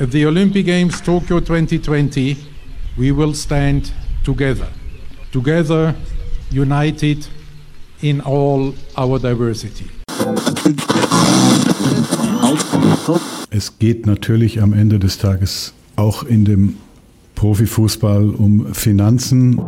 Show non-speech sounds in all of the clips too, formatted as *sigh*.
At the Olympic Games Tokyo 2020, we will stand together, together, united in all our diversity. Es geht natürlich am Ende des Tages auch in dem Profifußball um Finanzen.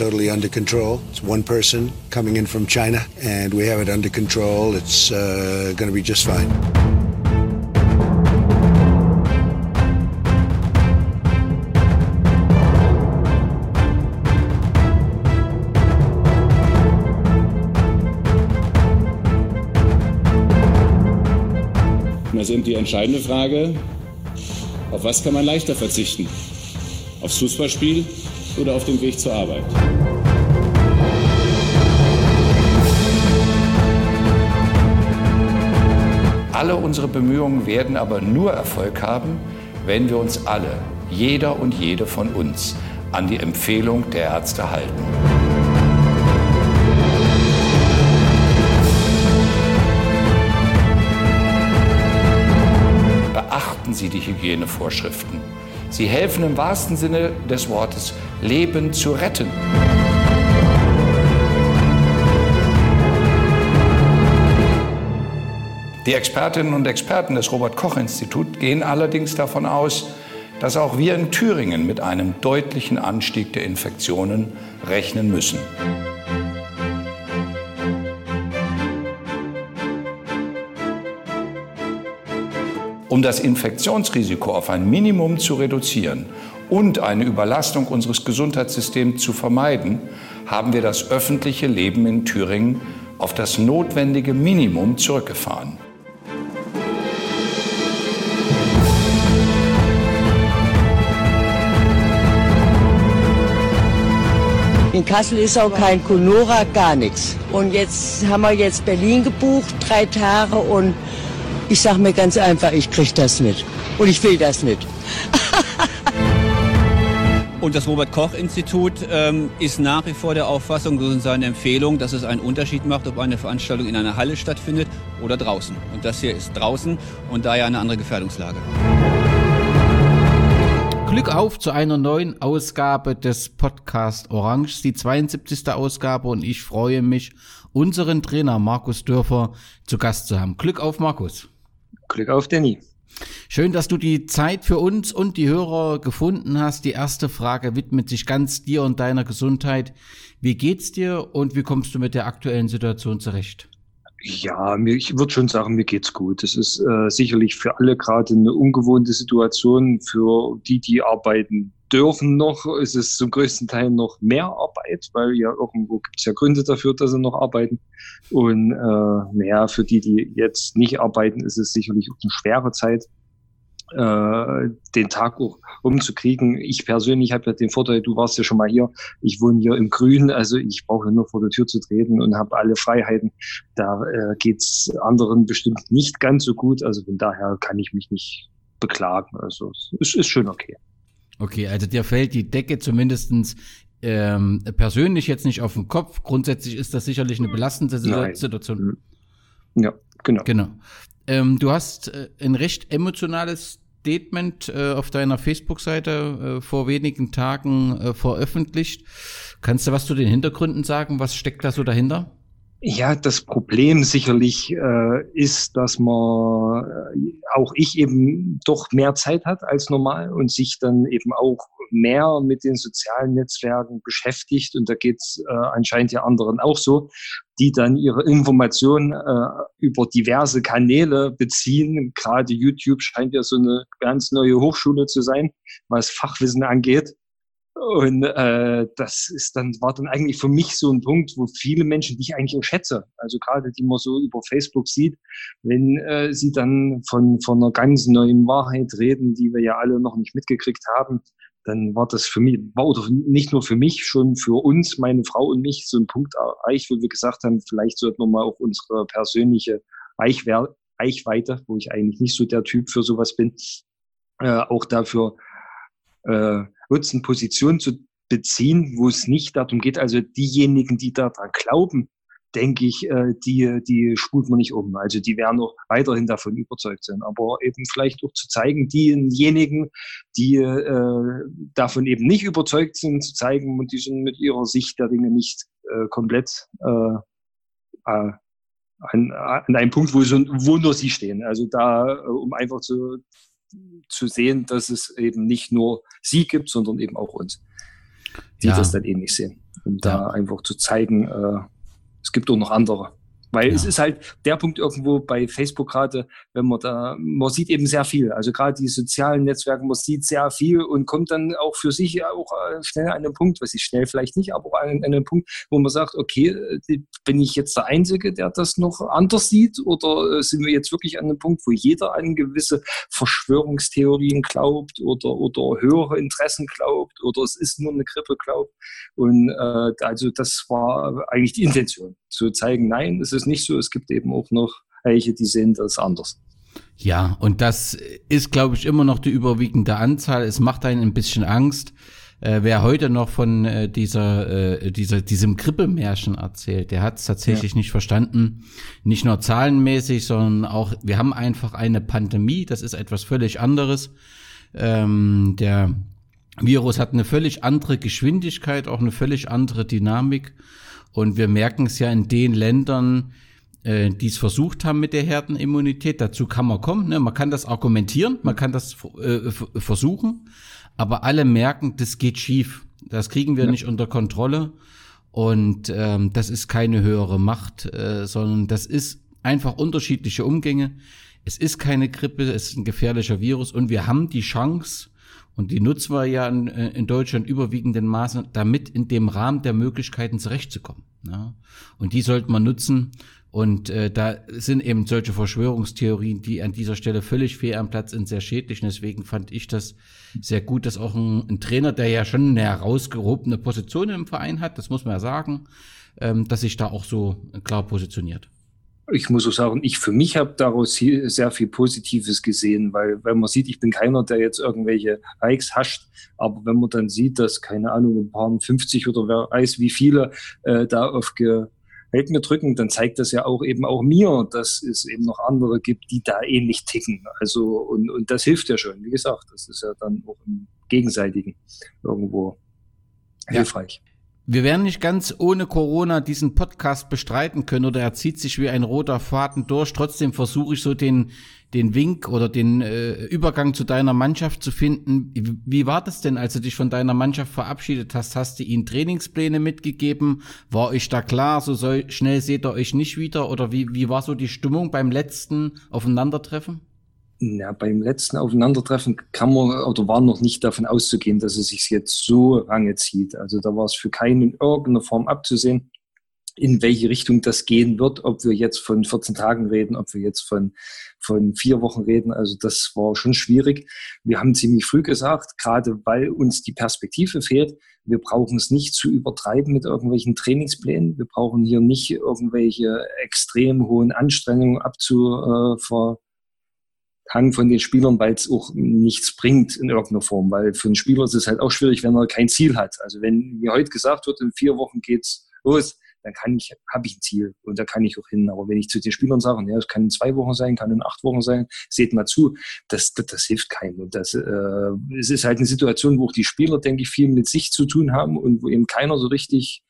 Totally under control. It's one person coming in from China, and we have it under control. It's uh, going to be just fine. Und das ist eben die entscheidende Frage, auf was kann man leichter verzichten? Aufs Fußballspiel oder auf den Weg zur Arbeit? Alle unsere Bemühungen werden aber nur Erfolg haben, wenn wir uns alle, jeder und jede von uns, an die Empfehlung der Ärzte halten. Beachten Sie die Hygienevorschriften. Sie helfen im wahrsten Sinne des Wortes, Leben zu retten. Die Expertinnen und Experten des Robert Koch Instituts gehen allerdings davon aus, dass auch wir in Thüringen mit einem deutlichen Anstieg der Infektionen rechnen müssen. Um das Infektionsrisiko auf ein Minimum zu reduzieren und eine Überlastung unseres Gesundheitssystems zu vermeiden, haben wir das öffentliche Leben in Thüringen auf das notwendige Minimum zurückgefahren. In Kassel ist auch kein Conora, gar nichts. Und jetzt haben wir jetzt Berlin gebucht, drei Tage und ich sage mir ganz einfach, ich kriege das nicht. Und ich will das nicht. *laughs* Und das Robert-Koch-Institut ähm, ist nach wie vor der Auffassung, das ist seine Empfehlung, dass es einen Unterschied macht, ob eine Veranstaltung in einer Halle stattfindet oder draußen. Und das hier ist draußen und daher eine andere Gefährdungslage. Glück auf zu einer neuen Ausgabe des Podcast Orange, die 72. Ausgabe und ich freue mich, unseren Trainer Markus Dörfer zu Gast zu haben. Glück auf, Markus. Glück auf, Danny. Schön, dass du die Zeit für uns und die Hörer gefunden hast. Die erste Frage widmet sich ganz dir und deiner Gesundheit. Wie geht's dir und wie kommst du mit der aktuellen Situation zurecht? Ja, mir, ich würde schon sagen, mir geht's gut. Es ist äh, sicherlich für alle gerade eine ungewohnte Situation. Für die, die arbeiten dürfen noch, ist es zum größten Teil noch mehr Arbeit, weil ja irgendwo gibt es ja Gründe dafür, dass sie noch arbeiten. Und äh, naja, für die, die jetzt nicht arbeiten, ist es sicherlich auch eine schwere Zeit den Tag auch umzukriegen. Ich persönlich habe ja den Vorteil, du warst ja schon mal hier, ich wohne hier im Grün, also ich brauche nur vor der Tür zu treten und habe alle Freiheiten. Da äh, geht's anderen bestimmt nicht ganz so gut, also von daher kann ich mich nicht beklagen. Also es ist schon okay. Okay, also dir fällt die Decke zumindestens ähm, persönlich jetzt nicht auf den Kopf. Grundsätzlich ist das sicherlich eine belastende Nein. Situation. Ja, genau. Genau. Ähm, du hast äh, ein recht emotionales Statement äh, auf deiner Facebook-Seite äh, vor wenigen Tagen äh, veröffentlicht. Kannst du was zu den Hintergründen sagen? Was steckt da so dahinter? Ja, das Problem sicherlich äh, ist, dass man, äh, auch ich eben doch mehr Zeit hat als normal und sich dann eben auch mehr mit den sozialen Netzwerken beschäftigt. Und da geht's äh, anscheinend ja anderen auch so, die dann ihre Informationen äh, über diverse Kanäle beziehen. Gerade YouTube scheint ja so eine ganz neue Hochschule zu sein, was Fachwissen angeht. Und äh, das ist dann, war dann eigentlich für mich so ein Punkt, wo viele Menschen, die ich eigentlich auch schätze, also gerade die man so über Facebook sieht, wenn äh, sie dann von, von einer ganz neuen Wahrheit reden, die wir ja alle noch nicht mitgekriegt haben, dann war das für mich, war oder nicht nur für mich, schon für uns, meine Frau und mich, so ein Punkt erreicht, wo wir gesagt haben, vielleicht sollten wir mal auch unsere persönliche Reichweite, wo ich eigentlich nicht so der Typ für sowas bin, äh, auch dafür äh, nutzen, Position zu beziehen, wo es nicht darum geht, also diejenigen, die daran glauben, denke ich, äh, die, die spult man nicht um. Also die werden auch weiterhin davon überzeugt sein. Aber eben vielleicht auch zu zeigen, diejenigen, die äh, davon eben nicht überzeugt sind, zu zeigen und die sind mit ihrer Sicht der Dinge nicht äh, komplett äh, äh an, an einem Punkt, wo, so, wo nur sie stehen. Also da, äh, um einfach zu, zu sehen, dass es eben nicht nur sie gibt, sondern eben auch uns, die ja. das dann ähnlich sehen. Und ja. da einfach zu zeigen, äh, es gibt auch noch andere. Weil ja. es ist halt der Punkt irgendwo bei Facebook gerade, wenn man da, man sieht eben sehr viel. Also gerade die sozialen Netzwerke, man sieht sehr viel und kommt dann auch für sich auch äh, schnell an einen Punkt, was ich schnell vielleicht nicht, aber an einen Punkt, wo man sagt, okay, äh, bin ich jetzt der Einzige, der das noch anders sieht oder äh, sind wir jetzt wirklich an einem Punkt, wo jeder an gewisse Verschwörungstheorien glaubt oder, oder höhere Interessen glaubt oder es ist nur eine Grippe glaubt. Und äh, also das war eigentlich die Intention, zu zeigen, nein, es ist nicht so, es gibt eben auch noch welche, die sehen das anders. Ja, und das ist, glaube ich, immer noch die überwiegende Anzahl. Es macht einen ein bisschen Angst. Äh, wer heute noch von äh, dieser, äh, dieser, diesem Krippelmärchen erzählt, der hat es tatsächlich ja. nicht verstanden. Nicht nur zahlenmäßig, sondern auch, wir haben einfach eine Pandemie, das ist etwas völlig anderes. Ähm, der Virus hat eine völlig andere Geschwindigkeit, auch eine völlig andere Dynamik. Und wir merken es ja in den Ländern, äh, die es versucht haben mit der Herdenimmunität. Dazu kann man kommen. Ne? Man kann das argumentieren, man kann das äh, versuchen, aber alle merken, das geht schief. Das kriegen wir ja. nicht unter Kontrolle. Und ähm, das ist keine höhere Macht, äh, sondern das ist einfach unterschiedliche Umgänge. Es ist keine Grippe, es ist ein gefährlicher Virus und wir haben die Chance, und die nutzen wir ja in, äh, in Deutschland überwiegenden Maßen, damit in dem Rahmen der Möglichkeiten zurechtzukommen. Ja? Und die sollte man nutzen. Und äh, da sind eben solche Verschwörungstheorien, die an dieser Stelle völlig fehl am Platz sind, sehr schädlich. Deswegen fand ich das sehr gut, dass auch ein, ein Trainer, der ja schon eine herausgehobene Position im Verein hat, das muss man ja sagen, ähm, dass sich da auch so klar positioniert ich muss auch sagen, ich für mich habe daraus sehr viel Positives gesehen, weil wenn man sieht, ich bin keiner, der jetzt irgendwelche Likes hascht, aber wenn man dann sieht, dass, keine Ahnung, ein paar 50 oder wer weiß wie viele äh, da auf Gehalt mir drücken, dann zeigt das ja auch eben auch mir, dass es eben noch andere gibt, die da ähnlich ticken. Also, und, und das hilft ja schon. Wie gesagt, das ist ja dann auch im Gegenseitigen irgendwo hilfreich. Ja. Wir werden nicht ganz ohne Corona diesen Podcast bestreiten können oder er zieht sich wie ein roter Faden durch. Trotzdem versuche ich so den, den Wink oder den äh, Übergang zu deiner Mannschaft zu finden. Wie war das denn, als du dich von deiner Mannschaft verabschiedet hast? Hast du ihnen Trainingspläne mitgegeben? War euch da klar, so soll, schnell seht ihr euch nicht wieder? Oder wie, wie war so die Stimmung beim letzten Aufeinandertreffen? Ja, beim letzten Aufeinandertreffen kann man oder war noch nicht davon auszugehen, dass es sich jetzt so lange zieht. Also da war es für keinen in irgendeiner Form abzusehen, in welche Richtung das gehen wird, ob wir jetzt von 14 Tagen reden, ob wir jetzt von, von vier Wochen reden. Also das war schon schwierig. Wir haben ziemlich früh gesagt, gerade weil uns die Perspektive fehlt, wir brauchen es nicht zu übertreiben mit irgendwelchen Trainingsplänen. Wir brauchen hier nicht irgendwelche extrem hohen Anstrengungen abzu, äh, Hang von den Spielern, weil es auch nichts bringt in irgendeiner Form. Weil für einen Spieler ist es halt auch schwierig, wenn er kein Ziel hat. Also wenn mir heute gesagt wird, in vier Wochen geht's los, dann kann ich, habe ich ein Ziel und da kann ich auch hin. Aber wenn ich zu den Spielern sage, ja, es kann in zwei Wochen sein, kann in acht Wochen sein, seht mal zu, das, das, das hilft keinem. Und das, äh, es ist halt eine Situation, wo auch die Spieler, denke ich, viel mit sich zu tun haben und wo eben keiner so richtig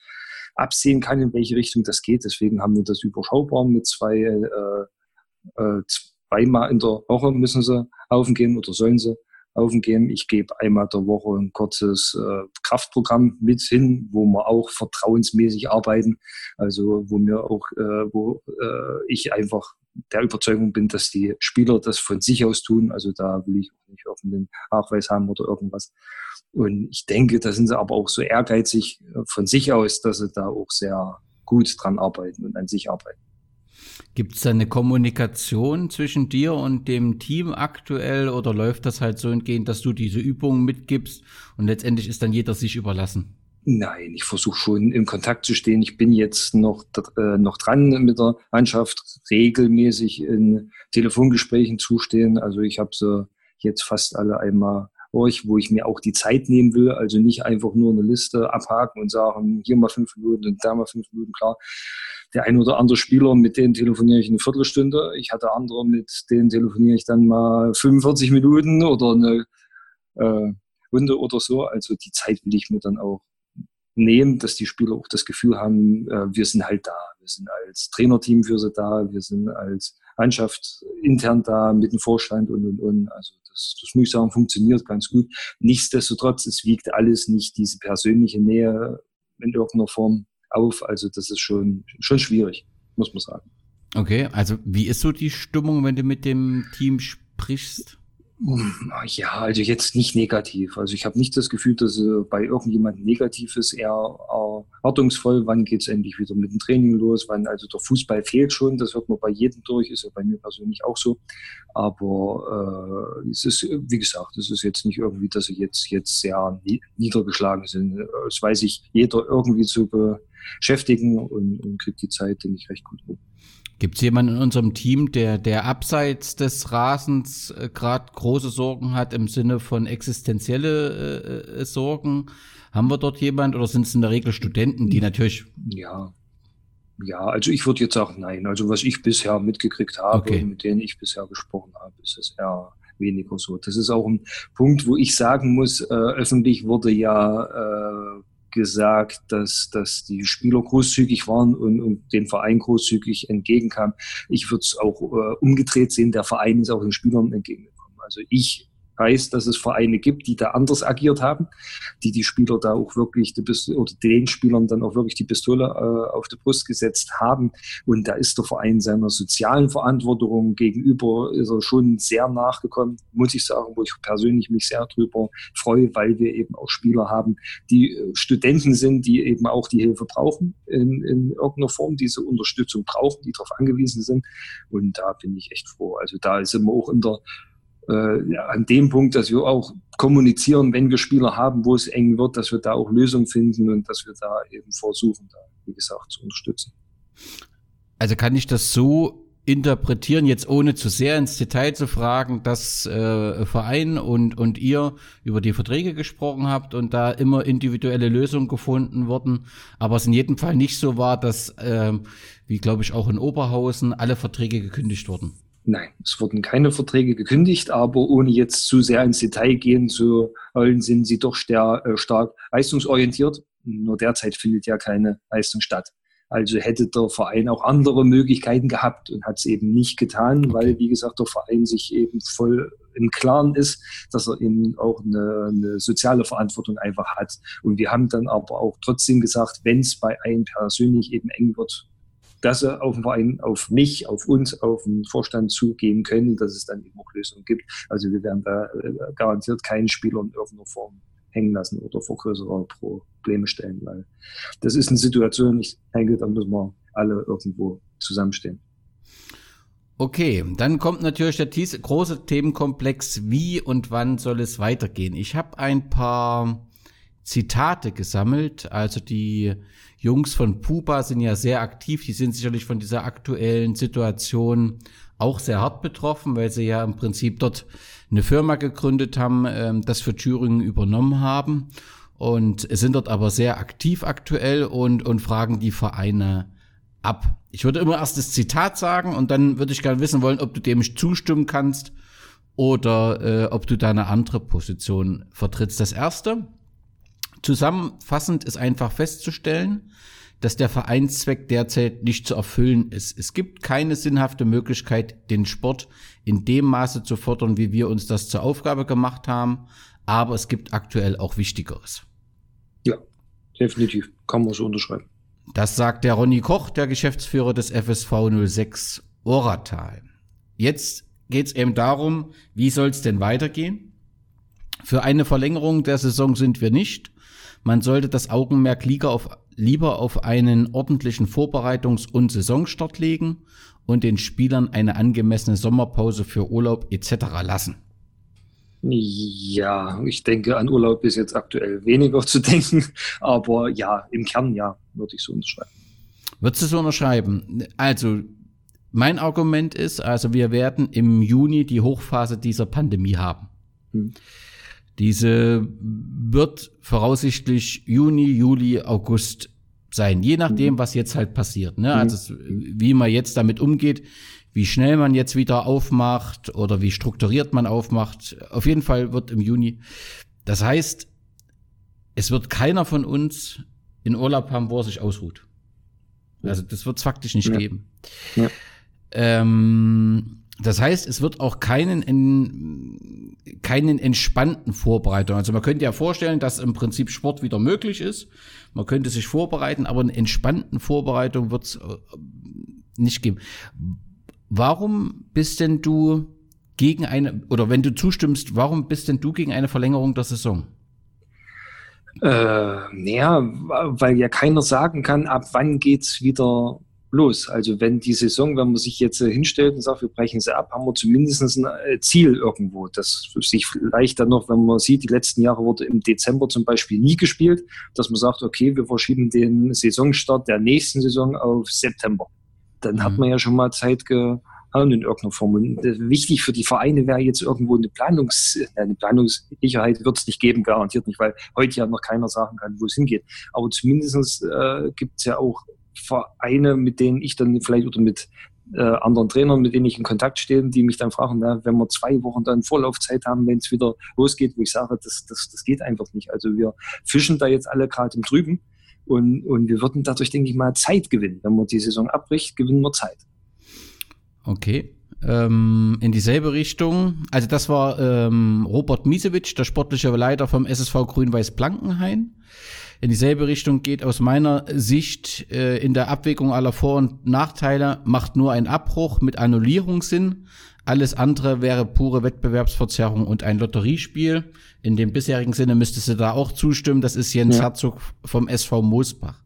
absehen kann, in welche Richtung das geht. Deswegen haben wir das überschaubar mit zwei äh, äh, zweimal in der Woche müssen sie aufgehen oder sollen sie aufgehen. Ich gebe einmal der Woche ein kurzes äh, Kraftprogramm mit hin, wo wir auch vertrauensmäßig arbeiten. Also wo mir auch, äh, wo äh, ich einfach der Überzeugung bin, dass die Spieler das von sich aus tun. Also da will ich auch nicht irgendeinen Nachweis haben oder irgendwas. Und ich denke, da sind sie aber auch so ehrgeizig äh, von sich aus, dass sie da auch sehr gut dran arbeiten und an sich arbeiten. Gibt es da eine Kommunikation zwischen dir und dem Team aktuell oder läuft das halt so entgehend, dass du diese Übungen mitgibst und letztendlich ist dann jeder sich überlassen? Nein, ich versuche schon im Kontakt zu stehen. Ich bin jetzt noch, äh, noch dran mit der Mannschaft, regelmäßig in Telefongesprächen zustehen. Also ich habe so jetzt fast alle einmal durch, wo ich mir auch die Zeit nehmen will, also nicht einfach nur eine Liste abhaken und sagen, hier mal fünf Minuten und da mal fünf Minuten, klar. Der ein oder andere Spieler, mit denen telefoniere ich eine Viertelstunde. Ich hatte andere, mit denen telefoniere ich dann mal 45 Minuten oder eine äh, Runde oder so. Also die Zeit will ich mir dann auch nehmen, dass die Spieler auch das Gefühl haben, äh, wir sind halt da. Wir sind als Trainerteam für sie da, wir sind als Mannschaft intern da mit dem Vorstand und und und. Also das, das muss ich sagen, funktioniert ganz gut. Nichtsdestotrotz, es wiegt alles nicht diese persönliche Nähe in irgendeiner Form auf. Also das ist schon, schon schwierig, muss man sagen. Okay, also wie ist so die Stimmung, wenn du mit dem Team sprichst? Ja, also jetzt nicht negativ. Also ich habe nicht das Gefühl, dass äh, bei irgendjemandem negativ ist, eher erwartungsvoll, wann geht's endlich wieder mit dem Training los, wann also der Fußball fehlt schon, das hört man bei jedem durch, ist ja bei mir persönlich auch so. Aber äh, es ist, wie gesagt, es ist jetzt nicht irgendwie, dass sie jetzt, jetzt sehr niedergeschlagen sind. Das weiß ich jeder irgendwie zu beschäftigen und, und kriegt die Zeit, denke ich, recht gut rum. Gibt es jemanden in unserem Team, der, der abseits des Rasens äh, gerade große Sorgen hat im Sinne von existenzielle äh, äh Sorgen? Haben wir dort jemand oder sind es in der Regel Studenten, die natürlich. Ja. Ja, also ich würde jetzt sagen, nein. Also was ich bisher mitgekriegt habe, okay. mit denen ich bisher gesprochen habe, ist es eher weniger so. Das ist auch ein Punkt, wo ich sagen muss, äh, öffentlich wurde ja äh, gesagt, dass, dass die Spieler großzügig waren und, und dem Verein großzügig entgegenkamen. Ich würde es auch äh, umgedreht sehen, der Verein ist auch den Spielern entgegengekommen. Also ich weiß, dass es Vereine gibt, die da anders agiert haben, die die Spieler da auch wirklich oder den Spielern dann auch wirklich die Pistole äh, auf die Brust gesetzt haben. Und da ist der Verein seiner sozialen Verantwortung gegenüber ist er schon sehr nachgekommen, muss ich sagen, wo ich persönlich mich sehr drüber freue, weil wir eben auch Spieler haben, die äh, Studenten sind, die eben auch die Hilfe brauchen in, in irgendeiner Form, diese Unterstützung brauchen, die darauf angewiesen sind. Und da bin ich echt froh. Also da sind wir auch in der äh, an dem Punkt, dass wir auch kommunizieren, wenn wir Spieler haben, wo es eng wird, dass wir da auch Lösungen finden und dass wir da eben versuchen, da, wie gesagt, zu unterstützen. Also kann ich das so interpretieren, jetzt ohne zu sehr ins Detail zu fragen, dass äh, Verein und, und ihr über die Verträge gesprochen habt und da immer individuelle Lösungen gefunden wurden, aber es in jedem Fall nicht so war, dass, äh, wie glaube ich auch in Oberhausen, alle Verträge gekündigt wurden. Nein, es wurden keine Verträge gekündigt, aber ohne jetzt zu sehr ins Detail gehen zu wollen, sind sie doch sehr, äh, stark leistungsorientiert. Nur derzeit findet ja keine Leistung statt. Also hätte der Verein auch andere Möglichkeiten gehabt und hat es eben nicht getan, weil, wie gesagt, der Verein sich eben voll im Klaren ist, dass er eben auch eine, eine soziale Verantwortung einfach hat. Und wir haben dann aber auch trotzdem gesagt, wenn es bei einem persönlich eben eng wird, dass sie auf den auf mich, auf uns, auf den Vorstand zugehen können, dass es dann eben auch Lösungen gibt. Also wir werden da äh, garantiert keinen Spieler in irgendeiner Form hängen lassen oder vor größere Probleme stellen, weil das ist eine Situation, ich denke, da müssen wir alle irgendwo zusammenstehen. Okay, dann kommt natürlich der große Themenkomplex, wie und wann soll es weitergehen? Ich habe ein paar Zitate gesammelt. Also die Jungs von Pupa sind ja sehr aktiv. Die sind sicherlich von dieser aktuellen Situation auch sehr hart betroffen, weil sie ja im Prinzip dort eine Firma gegründet haben, ähm, das für Thüringen übernommen haben und sind dort aber sehr aktiv aktuell und, und fragen die Vereine ab. Ich würde immer erst das Zitat sagen und dann würde ich gerne wissen wollen, ob du dem zustimmen kannst oder äh, ob du da eine andere Position vertrittst. Das erste, Zusammenfassend ist einfach festzustellen, dass der Vereinszweck derzeit nicht zu erfüllen ist. Es gibt keine sinnhafte Möglichkeit, den Sport in dem Maße zu fördern, wie wir uns das zur Aufgabe gemacht haben. Aber es gibt aktuell auch Wichtigeres. Ja, definitiv. Kann man so unterschreiben. Das sagt der Ronny Koch, der Geschäftsführer des FSV 06 Oratal. Jetzt geht es eben darum, wie soll es denn weitergehen? Für eine Verlängerung der Saison sind wir nicht. Man sollte das Augenmerk lieber auf, lieber auf einen ordentlichen Vorbereitungs- und Saisonstart legen und den Spielern eine angemessene Sommerpause für Urlaub etc. lassen. Ja, ich denke, an Urlaub ist jetzt aktuell weniger *laughs* zu denken, aber ja, im Kern ja, würde ich so unterschreiben. Würdest du so unterschreiben? Also, mein Argument ist, also wir werden im Juni die Hochphase dieser Pandemie haben. Hm. Diese wird voraussichtlich Juni, Juli, August sein, je nachdem, was jetzt halt passiert. Ne? Also wie man jetzt damit umgeht, wie schnell man jetzt wieder aufmacht oder wie strukturiert man aufmacht. Auf jeden Fall wird im Juni. Das heißt, es wird keiner von uns in Urlaub haben, wo er sich ausruht. Also das wird es faktisch nicht ja. geben. Ja. Ähm, das heißt, es wird auch keinen, in, keinen entspannten Vorbereitung. Also man könnte ja vorstellen, dass im Prinzip Sport wieder möglich ist. Man könnte sich vorbereiten, aber eine entspannten Vorbereitung wird es äh, nicht geben. Warum bist denn du gegen eine, oder wenn du zustimmst, warum bist denn du gegen eine Verlängerung der Saison? Äh, naja, weil ja keiner sagen kann, ab wann geht's wieder los. Also wenn die Saison, wenn man sich jetzt äh, hinstellt und sagt, wir brechen sie ab, haben wir zumindest ein äh, Ziel irgendwo, das sich vielleicht dann noch, wenn man sieht, die letzten Jahre wurde im Dezember zum Beispiel nie gespielt, dass man sagt, okay, wir verschieben den Saisonstart der nächsten Saison auf September. Dann mhm. hat man ja schon mal Zeit gehabt in irgendeiner Form. Und äh, wichtig für die Vereine wäre jetzt irgendwo eine Planungs, eine Planungssicherheit wird es nicht geben, garantiert nicht, weil heute ja noch keiner sagen kann, wo es hingeht. Aber zumindest äh, gibt es ja auch Vereine, mit denen ich dann vielleicht oder mit äh, anderen Trainern, mit denen ich in Kontakt stehe, die mich dann fragen, na, wenn wir zwei Wochen dann Vorlaufzeit haben, wenn es wieder losgeht, wo ich sage, das, das, das geht einfach nicht. Also wir fischen da jetzt alle gerade im Trüben und, und wir würden dadurch, denke ich mal, Zeit gewinnen. Wenn man die Saison abbricht, gewinnen wir Zeit. Okay. Ähm, in dieselbe Richtung. Also das war ähm, Robert Misewitsch, der sportliche Leiter vom SSV Grün-Weiß Blankenhain in dieselbe Richtung geht aus meiner Sicht äh, in der Abwägung aller Vor- und Nachteile macht nur ein Abbruch mit Annullierung Sinn. Alles andere wäre pure Wettbewerbsverzerrung und ein Lotteriespiel. In dem bisherigen Sinne müsstest du da auch zustimmen. Das ist Jens ja. Herzog vom SV Moosbach.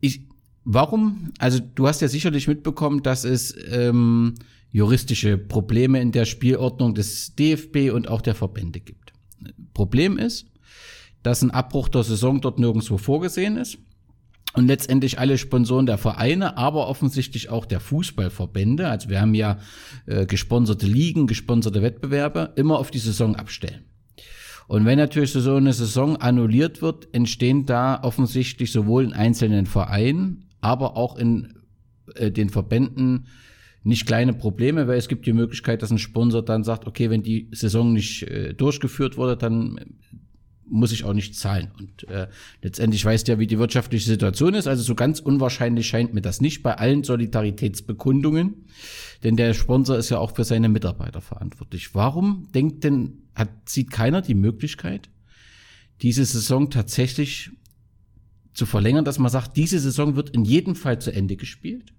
Ich, warum? Also du hast ja sicherlich mitbekommen, dass es ähm, juristische Probleme in der Spielordnung des DFB und auch der Verbände gibt. Problem ist, dass ein Abbruch der Saison dort nirgendwo vorgesehen ist. Und letztendlich alle Sponsoren der Vereine, aber offensichtlich auch der Fußballverbände, also wir haben ja äh, gesponserte Ligen, gesponserte Wettbewerbe, immer auf die Saison abstellen. Und wenn natürlich so eine Saison annulliert wird, entstehen da offensichtlich sowohl in einzelnen Vereinen, aber auch in äh, den Verbänden nicht kleine Probleme, weil es gibt die Möglichkeit, dass ein Sponsor dann sagt, okay, wenn die Saison nicht äh, durchgeführt wurde, dann muss ich auch nicht zahlen. Und äh, letztendlich weißt du ja, wie die wirtschaftliche Situation ist. Also so ganz unwahrscheinlich scheint mir das nicht bei allen Solidaritätsbekundungen. Denn der Sponsor ist ja auch für seine Mitarbeiter verantwortlich. Warum denkt denn, hat, sieht keiner die Möglichkeit, diese Saison tatsächlich zu verlängern, dass man sagt, diese Saison wird in jedem Fall zu Ende gespielt?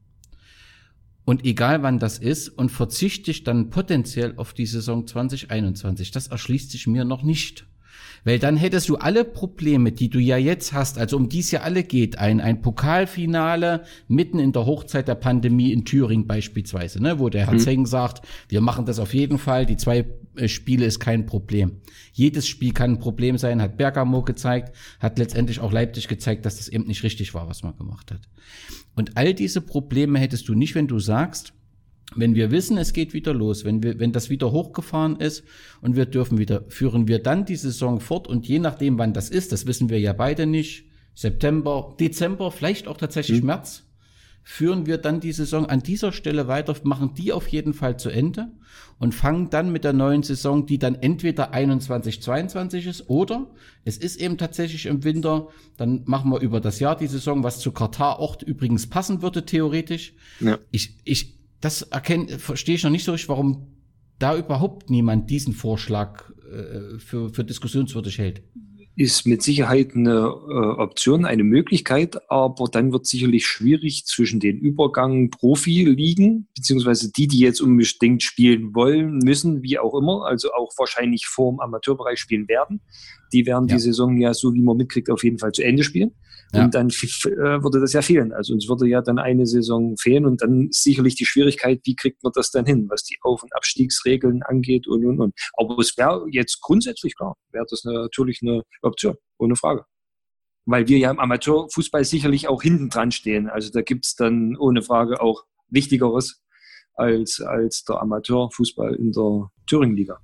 Und egal wann das ist, und verzichte ich dann potenziell auf die Saison 2021. Das erschließt sich mir noch nicht. Weil dann hättest du alle Probleme, die du ja jetzt hast, also um die es ja alle geht, ein, ein Pokalfinale mitten in der Hochzeit der Pandemie in Thüringen beispielsweise, ne, wo der Herr mhm. Zeng sagt, wir machen das auf jeden Fall, die zwei äh, Spiele ist kein Problem. Jedes Spiel kann ein Problem sein, hat Bergamo gezeigt, hat letztendlich auch Leipzig gezeigt, dass das eben nicht richtig war, was man gemacht hat. Und all diese Probleme hättest du nicht, wenn du sagst, wenn wir wissen, es geht wieder los, wenn wir, wenn das wieder hochgefahren ist und wir dürfen wieder, führen wir dann die Saison fort und je nachdem, wann das ist, das wissen wir ja beide nicht, September, Dezember, vielleicht auch tatsächlich mhm. März, führen wir dann die Saison an dieser Stelle weiter, machen die auf jeden Fall zu Ende und fangen dann mit der neuen Saison, die dann entweder 21, 22 ist oder es ist eben tatsächlich im Winter, dann machen wir über das Jahr die Saison, was zu Katar auch übrigens passen würde, theoretisch. Ja. Ich, ich, das erkennt, verstehe ich noch nicht so richtig, warum da überhaupt niemand diesen Vorschlag äh, für, für diskussionswürdig hält. Ist mit Sicherheit eine äh, Option, eine Möglichkeit, aber dann wird sicherlich schwierig zwischen den Übergang Profi-Ligen, beziehungsweise die, die jetzt unbedingt spielen wollen, müssen, wie auch immer, also auch wahrscheinlich vorm Amateurbereich spielen werden. Die werden ja. die Saison ja, so wie man mitkriegt, auf jeden Fall zu Ende spielen. Ja. Und dann äh, würde das ja fehlen. Also uns würde ja dann eine Saison fehlen und dann sicherlich die Schwierigkeit, wie kriegt man das dann hin, was die Auf- und Abstiegsregeln angeht und, und, und. Aber es wäre jetzt grundsätzlich klar, wäre das natürlich eine Option, ohne Frage. Weil wir ja im Amateurfußball sicherlich auch hinten dran stehen. Also da gibt's dann ohne Frage auch Wichtigeres als, als der Amateurfußball in der Thüringen-Liga.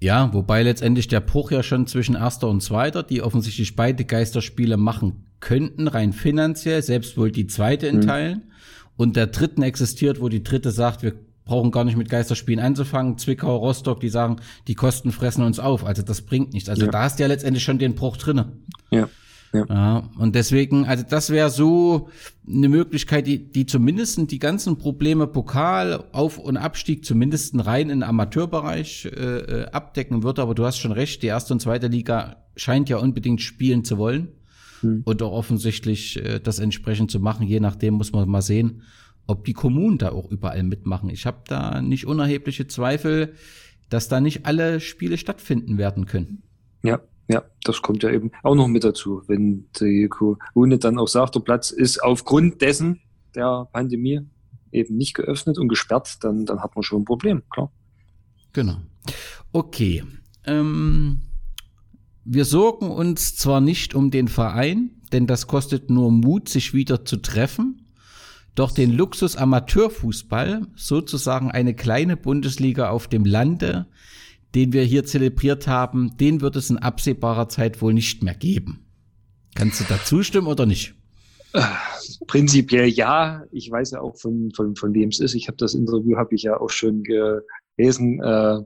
Ja, wobei letztendlich der Bruch ja schon zwischen erster und zweiter, die offensichtlich beide Geisterspiele machen könnten, rein finanziell, selbst wohl die zweite in mhm. Teilen. Und der dritten existiert, wo die dritte sagt, wir brauchen gar nicht mit Geisterspielen anzufangen. Zwickau, Rostock, die sagen, die Kosten fressen uns auf. Also das bringt nichts. Also ja. da hast du ja letztendlich schon den Bruch drinne. Ja. Ja. ja. und deswegen, also das wäre so eine Möglichkeit, die, die zumindest die ganzen Probleme Pokal, Auf- und Abstieg zumindest rein in Amateurbereich äh, äh, abdecken würde. Aber du hast schon recht, die erste und zweite Liga scheint ja unbedingt spielen zu wollen hm. und auch offensichtlich äh, das entsprechend zu machen. Je nachdem muss man mal sehen, ob die Kommunen da auch überall mitmachen. Ich habe da nicht unerhebliche Zweifel, dass da nicht alle Spiele stattfinden werden können. Ja, ja, das kommt ja eben auch noch mit dazu. Wenn die Kommune dann auch sagt, der Platz ist aufgrund dessen der Pandemie eben nicht geöffnet und gesperrt, dann, dann hat man schon ein Problem, klar. Genau. Okay. Ähm, wir sorgen uns zwar nicht um den Verein, denn das kostet nur Mut, sich wieder zu treffen. Doch den Luxus Amateurfußball, sozusagen eine kleine Bundesliga auf dem Lande, den wir hier zelebriert haben, den wird es in absehbarer Zeit wohl nicht mehr geben. Kannst du da zustimmen oder nicht? Prinzipiell ja. Ich weiß ja auch von, von, von wem es ist. Ich habe das Interview, habe ich ja auch schon gelesen. Äh,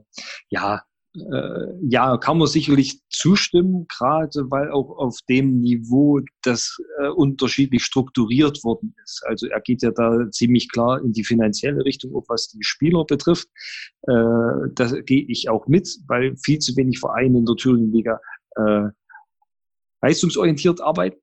ja, ja, kann man sicherlich zustimmen, gerade weil auch auf dem Niveau das äh, unterschiedlich strukturiert worden ist. Also er geht ja da ziemlich klar in die finanzielle Richtung, auch was die Spieler betrifft. Äh, da gehe ich auch mit, weil viel zu wenig Vereine in der Thüringen-Liga äh, leistungsorientiert arbeiten.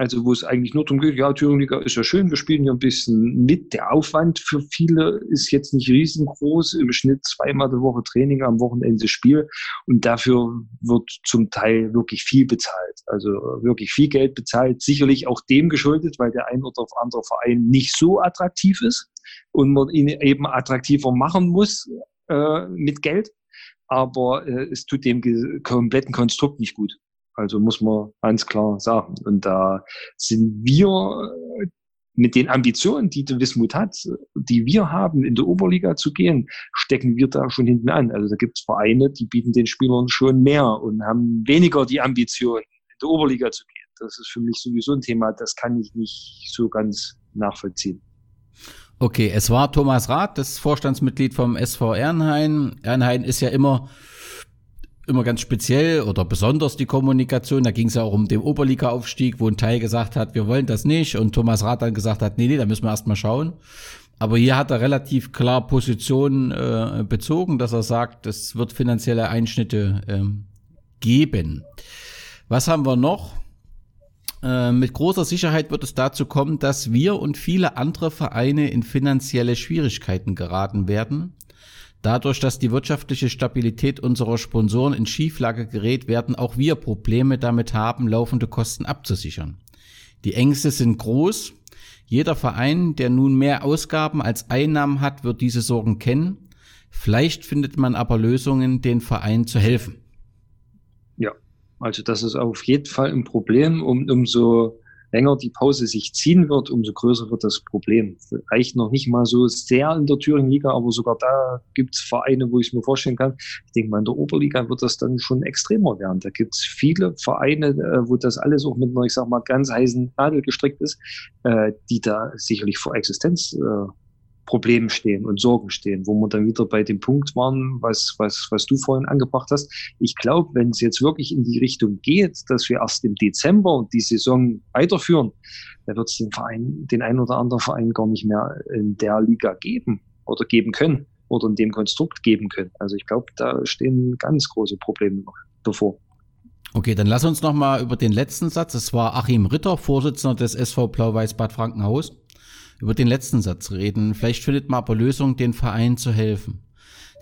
Also wo es eigentlich nur darum geht, ja, Thüringen-Liga ist ja schön, wir spielen hier ein bisschen mit. Der Aufwand für viele ist jetzt nicht riesengroß. Im Schnitt zweimal die Woche Training, am Wochenende Spiel. Und dafür wird zum Teil wirklich viel bezahlt. Also wirklich viel Geld bezahlt. Sicherlich auch dem geschuldet, weil der ein oder andere Verein nicht so attraktiv ist und man ihn eben attraktiver machen muss äh, mit Geld. Aber äh, es tut dem kompletten Konstrukt nicht gut. Also muss man ganz klar sagen. Und da sind wir äh, mit den Ambitionen, die der Wismut hat, die wir haben, in der Oberliga zu gehen, stecken wir da schon hinten an. Also da gibt es Vereine, die bieten den Spielern schon mehr und haben weniger die Ambition, in der Oberliga zu gehen. Das ist für mich sowieso ein Thema, das kann ich nicht so ganz nachvollziehen. Okay, es war Thomas Rath, das Vorstandsmitglied vom SV Ehrenhain. Ehrenhain ist ja immer immer ganz speziell oder besonders die Kommunikation. Da ging es ja auch um den Oberliga-Aufstieg, wo ein Teil gesagt hat, wir wollen das nicht und Thomas Rath dann gesagt hat, nee, nee, da müssen wir erstmal schauen. Aber hier hat er relativ klar Position äh, bezogen, dass er sagt, es wird finanzielle Einschnitte äh, geben. Was haben wir noch? Äh, mit großer Sicherheit wird es dazu kommen, dass wir und viele andere Vereine in finanzielle Schwierigkeiten geraten werden. Dadurch, dass die wirtschaftliche Stabilität unserer Sponsoren in Schieflage gerät, werden auch wir Probleme damit haben, laufende Kosten abzusichern. Die Ängste sind groß. Jeder Verein, der nun mehr Ausgaben als Einnahmen hat, wird diese Sorgen kennen. Vielleicht findet man aber Lösungen, den Verein zu helfen. Ja, also das ist auf jeden Fall ein Problem, um, so länger die Pause sich ziehen wird, umso größer wird das Problem. Reicht noch nicht mal so sehr in der Thüringen-Liga, aber sogar da gibt es Vereine, wo ich mir vorstellen kann. Ich denke mal, in der Oberliga wird das dann schon extremer werden. Da gibt es viele Vereine, äh, wo das alles auch mit einer, ich sag mal, ganz heißen Nadel gestrickt ist, äh, die da sicherlich vor Existenz äh, Problemen stehen und Sorgen stehen, wo wir dann wieder bei dem Punkt waren, was, was, was du vorhin angebracht hast. Ich glaube, wenn es jetzt wirklich in die Richtung geht, dass wir erst im Dezember die Saison weiterführen, dann wird es den Verein, den einen oder anderen Verein gar nicht mehr in der Liga geben oder geben können oder in dem Konstrukt geben können. Also ich glaube, da stehen ganz große Probleme noch bevor. Okay, dann lass uns noch mal über den letzten Satz. Es war Achim Ritter, Vorsitzender des SV Blau-Weiß Bad Frankenhaus über den letzten Satz reden. Vielleicht findet man aber Lösungen, den Verein zu helfen.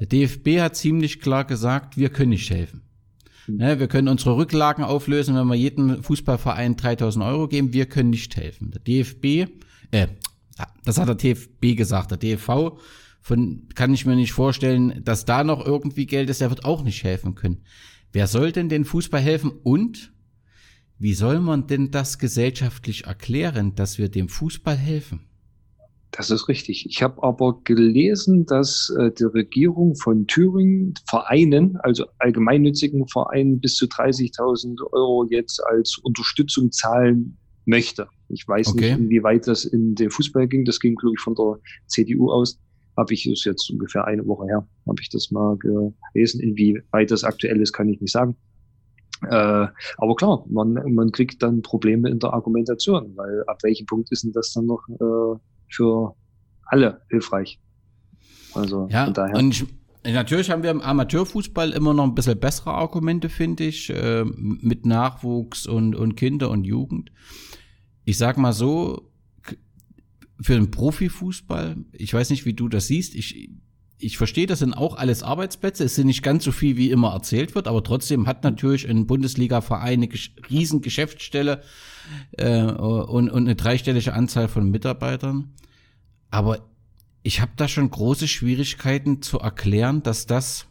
Der DFB hat ziemlich klar gesagt, wir können nicht helfen. Mhm. Ja, wir können unsere Rücklagen auflösen, wenn wir jedem Fußballverein 3000 Euro geben. Wir können nicht helfen. Der DFB, äh, das hat der DFB gesagt. Der DFV, von, kann ich mir nicht vorstellen, dass da noch irgendwie Geld ist. Der wird auch nicht helfen können. Wer soll denn den Fußball helfen? Und wie soll man denn das gesellschaftlich erklären, dass wir dem Fußball helfen? Das ist richtig. Ich habe aber gelesen, dass äh, die Regierung von Thüringen Vereinen, also allgemeinnützigen Vereinen, bis zu 30.000 Euro jetzt als Unterstützung zahlen möchte. Ich weiß okay. nicht, inwieweit das in den Fußball ging. Das ging, glaube ich, von der CDU aus. Habe ich es jetzt ungefähr eine Woche her, habe ich das mal gelesen. Inwieweit das aktuell ist, kann ich nicht sagen. Äh, aber klar, man, man kriegt dann Probleme in der Argumentation, weil ab welchem Punkt ist denn das dann noch äh, für alle hilfreich? Also ja, von daher. Und Natürlich haben wir im Amateurfußball immer noch ein bisschen bessere Argumente, finde ich, äh, mit Nachwuchs und, und Kinder und Jugend. Ich sag mal so, für den Profifußball, ich weiß nicht, wie du das siehst, ich, ich verstehe, das sind auch alles Arbeitsplätze. Es sind nicht ganz so viel, wie immer erzählt wird, aber trotzdem hat natürlich ein Bundesliga-Verein eine riesen Geschäftsstelle äh, und, und eine dreistellige Anzahl von Mitarbeitern. Aber ich habe da schon große Schwierigkeiten zu erklären, dass das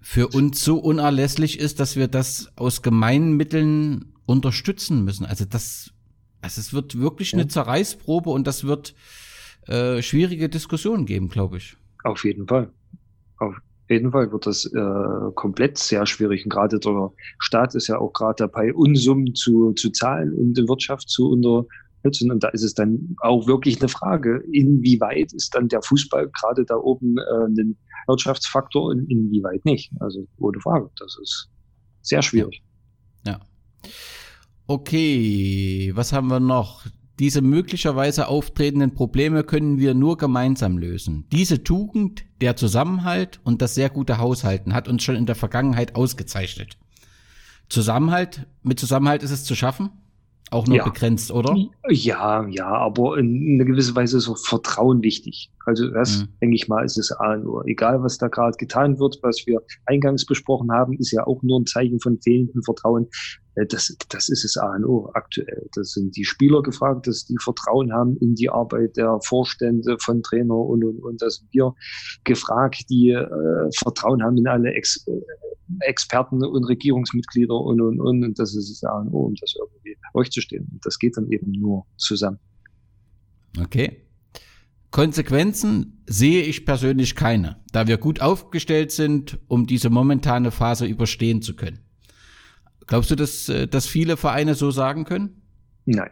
für uns so unerlässlich ist, dass wir das aus gemeinen Mitteln unterstützen müssen. Also das, also es wird wirklich eine Zerreißprobe und das wird äh, schwierige Diskussionen geben, glaube ich. Auf jeden Fall. Auf jeden Fall wird das äh, komplett sehr schwierig. Und gerade der Staat ist ja auch gerade dabei, Unsummen zu, zu zahlen, um die Wirtschaft zu unterstützen. Und da ist es dann auch wirklich eine Frage, inwieweit ist dann der Fußball gerade da oben äh, ein Wirtschaftsfaktor und inwieweit nicht. Also ohne Frage. Das ist sehr schwierig. Ja. Okay, was haben wir noch? Diese möglicherweise auftretenden Probleme können wir nur gemeinsam lösen. Diese Tugend, der Zusammenhalt und das sehr gute Haushalten hat uns schon in der Vergangenheit ausgezeichnet. Zusammenhalt, mit Zusammenhalt ist es zu schaffen? Auch nur ja. begrenzt, oder? Ja, ja, aber in einer gewissen Weise ist auch Vertrauen wichtig. Also das, mhm. denke ich mal, ist es A nur. Egal, was da gerade getan wird, was wir eingangs besprochen haben, ist ja auch nur ein Zeichen von fehlendem Vertrauen. Äh, das, das ist es A und O aktuell. Das sind die Spieler gefragt, dass die Vertrauen haben in die Arbeit der Vorstände von Trainer und, und, und das sind wir gefragt, die äh, Vertrauen haben in alle Ex, äh, Experten und Regierungsmitglieder und, und, und. Und das ist es A und O, um das irgendwie durchzustehen. Und das geht dann eben nur zusammen. Okay. Konsequenzen sehe ich persönlich keine, da wir gut aufgestellt sind, um diese momentane Phase überstehen zu können. Glaubst du, dass, äh, dass viele Vereine so sagen können? Nein.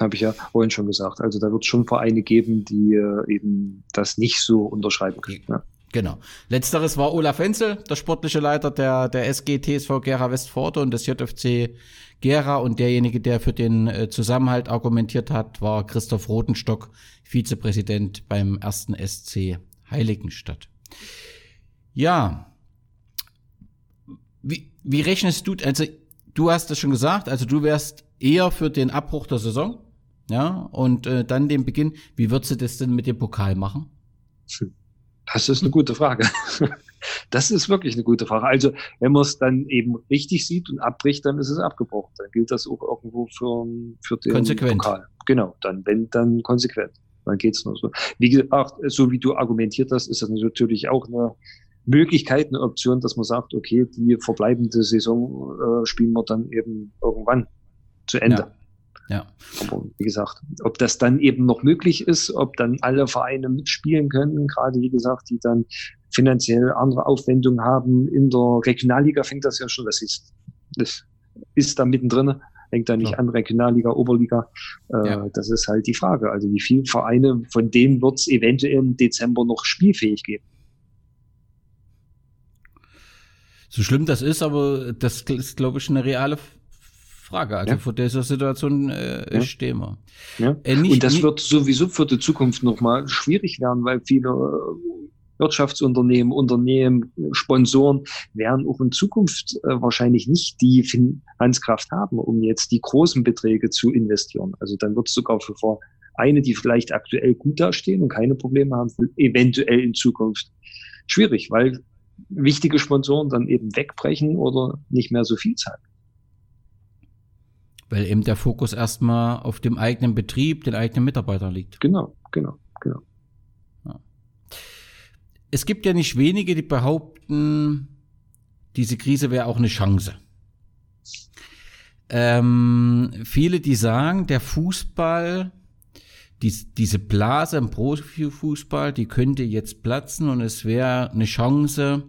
Habe ich ja vorhin schon gesagt. Also da wird es schon Vereine geben, die äh, eben das nicht so unterschreiben können. Ja. Genau. Letzteres war Olaf Wenzel, der sportliche Leiter der, der SG TSV Gera Westforte und des JFC Gera und derjenige, der für den äh, Zusammenhalt argumentiert hat, war Christoph Rotenstock, Vizepräsident beim ersten SC Heiligenstadt. Ja. Wie, rechnest du, also du hast es schon gesagt, also du wärst eher für den Abbruch der Saison, ja, und äh, dann den Beginn. Wie würdest du das denn mit dem Pokal machen? Das ist eine gute Frage. *laughs* Das ist wirklich eine gute Frage. Also, wenn man es dann eben richtig sieht und abbricht, dann ist es abgebrochen. Dann gilt das auch irgendwo für, für den konsequent. Pokal. Genau, dann, wenn, dann konsequent. Dann geht's nur so. Wie gesagt, so wie du argumentiert hast, ist das natürlich auch eine Möglichkeit, eine Option, dass man sagt, okay, die verbleibende Saison äh, spielen wir dann eben irgendwann zu Ende. Ja. Ja. Aber wie gesagt, ob das dann eben noch möglich ist, ob dann alle Vereine mitspielen können, gerade wie gesagt, die dann finanziell andere Aufwendungen haben. In der Regionalliga fängt das ja schon, das ist, das ist da mittendrin, hängt da nicht ja. an, Regionalliga, Oberliga. Äh, ja. Das ist halt die Frage. Also wie viele Vereine, von denen wird es eventuell im Dezember noch spielfähig geben? So schlimm das ist, aber das ist, glaube ich, eine reale Frage. Also ja. vor dieser Situation äh, ja. stehen wir. Ja. Äh, nicht, Und das wird sowieso für die Zukunft nochmal schwierig werden, weil viele äh, Wirtschaftsunternehmen, Unternehmen, Sponsoren werden auch in Zukunft äh, wahrscheinlich nicht die Finanzkraft haben, um jetzt die großen Beträge zu investieren. Also dann wird es sogar für Vereine, die vielleicht aktuell gut dastehen und keine Probleme haben, eventuell in Zukunft schwierig, weil wichtige Sponsoren dann eben wegbrechen oder nicht mehr so viel zahlen. Weil eben der Fokus erstmal auf dem eigenen Betrieb, den eigenen Mitarbeitern liegt. Genau, genau, genau. Ja. Es gibt ja nicht wenige, die behaupten, diese Krise wäre auch eine Chance. Ähm, viele, die sagen, der Fußball dies, diese Blase im Profifußball, die könnte jetzt platzen und es wäre eine Chance,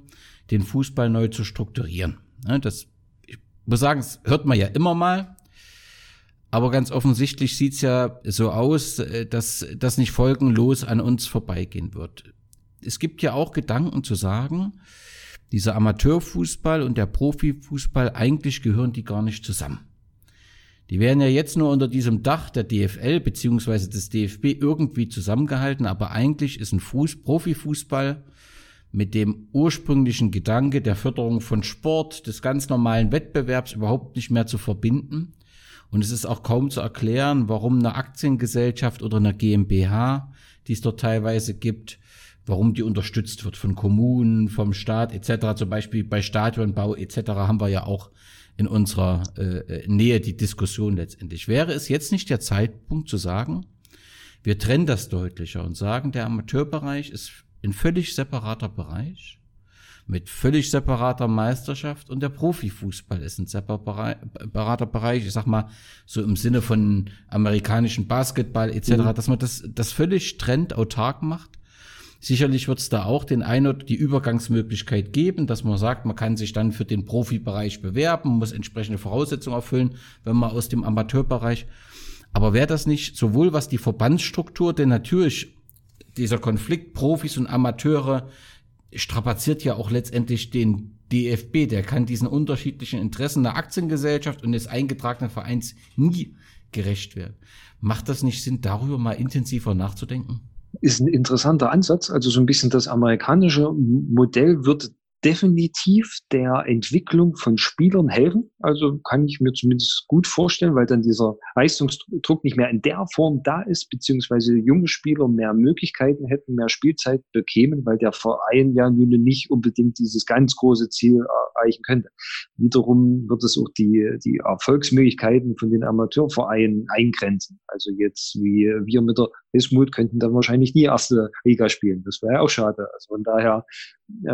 den Fußball neu zu strukturieren. Das, ich muss sagen, das hört man ja immer mal. Aber ganz offensichtlich sieht's ja so aus, äh, dass das nicht folgenlos an uns vorbeigehen wird. Es gibt ja auch Gedanken zu sagen, dieser Amateurfußball und der Profifußball, eigentlich gehören die gar nicht zusammen. Die werden ja jetzt nur unter diesem Dach der DFL beziehungsweise des DFB irgendwie zusammengehalten, aber eigentlich ist ein Fuß, Profifußball mit dem ursprünglichen Gedanke der Förderung von Sport, des ganz normalen Wettbewerbs überhaupt nicht mehr zu verbinden. Und es ist auch kaum zu erklären, warum eine Aktiengesellschaft oder eine GmbH, die es dort teilweise gibt, warum die unterstützt wird von Kommunen, vom Staat etc. Zum Beispiel bei Stadionbau etc. haben wir ja auch in unserer äh, Nähe die Diskussion letztendlich. Wäre es jetzt nicht der Zeitpunkt zu sagen, wir trennen das deutlicher und sagen, der Amateurbereich ist ein völlig separater Bereich mit völlig separater Meisterschaft und der Profifußball ist ein separater Bereich, ich sag mal so im Sinne von amerikanischen Basketball etc., mhm. dass man das, das völlig trennt, autark macht Sicherlich wird es da auch den ein oder die Übergangsmöglichkeit geben, dass man sagt, man kann sich dann für den Profibereich bewerben, muss entsprechende Voraussetzungen erfüllen, wenn man aus dem Amateurbereich. Aber wäre das nicht sowohl was die Verbandsstruktur, denn natürlich dieser Konflikt Profis und Amateure strapaziert ja auch letztendlich den DFB, der kann diesen unterschiedlichen Interessen der Aktiengesellschaft und des eingetragenen Vereins nie gerecht werden. Macht das nicht Sinn, darüber mal intensiver nachzudenken? Ist ein interessanter Ansatz. Also so ein bisschen das amerikanische Modell wird definitiv der Entwicklung von Spielern helfen. Also kann ich mir zumindest gut vorstellen, weil dann dieser Leistungsdruck nicht mehr in der Form da ist, beziehungsweise junge Spieler mehr Möglichkeiten hätten, mehr Spielzeit bekämen, weil der Verein ja nun nicht unbedingt dieses ganz große Ziel erreichen könnte. Wiederum wird es auch die, die Erfolgsmöglichkeiten von den Amateurvereinen eingrenzen. Also jetzt wie wir mit der Wismut könnten dann wahrscheinlich nie erste Liga spielen. Das wäre ja auch schade. Also von daher äh,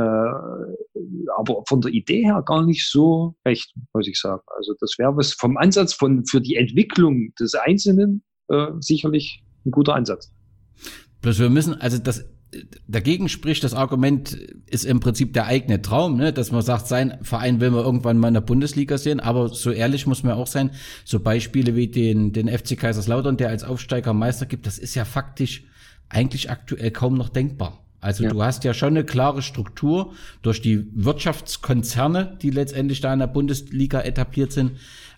aber von der Idee her gar nicht so recht, muss ich sagen. Also das wäre was vom Ansatz von für die Entwicklung des Einzelnen äh, sicherlich ein guter Ansatz. Bloß wir müssen, also das dagegen spricht das Argument, ist im Prinzip der eigene Traum, ne? dass man sagt, sein Verein will man irgendwann mal in der Bundesliga sehen, aber so ehrlich muss man auch sein, so Beispiele wie den, den FC Kaiserslautern, der als Aufsteiger Meister gibt, das ist ja faktisch eigentlich aktuell kaum noch denkbar. Also ja. du hast ja schon eine klare Struktur durch die Wirtschaftskonzerne, die letztendlich da in der Bundesliga etabliert sind.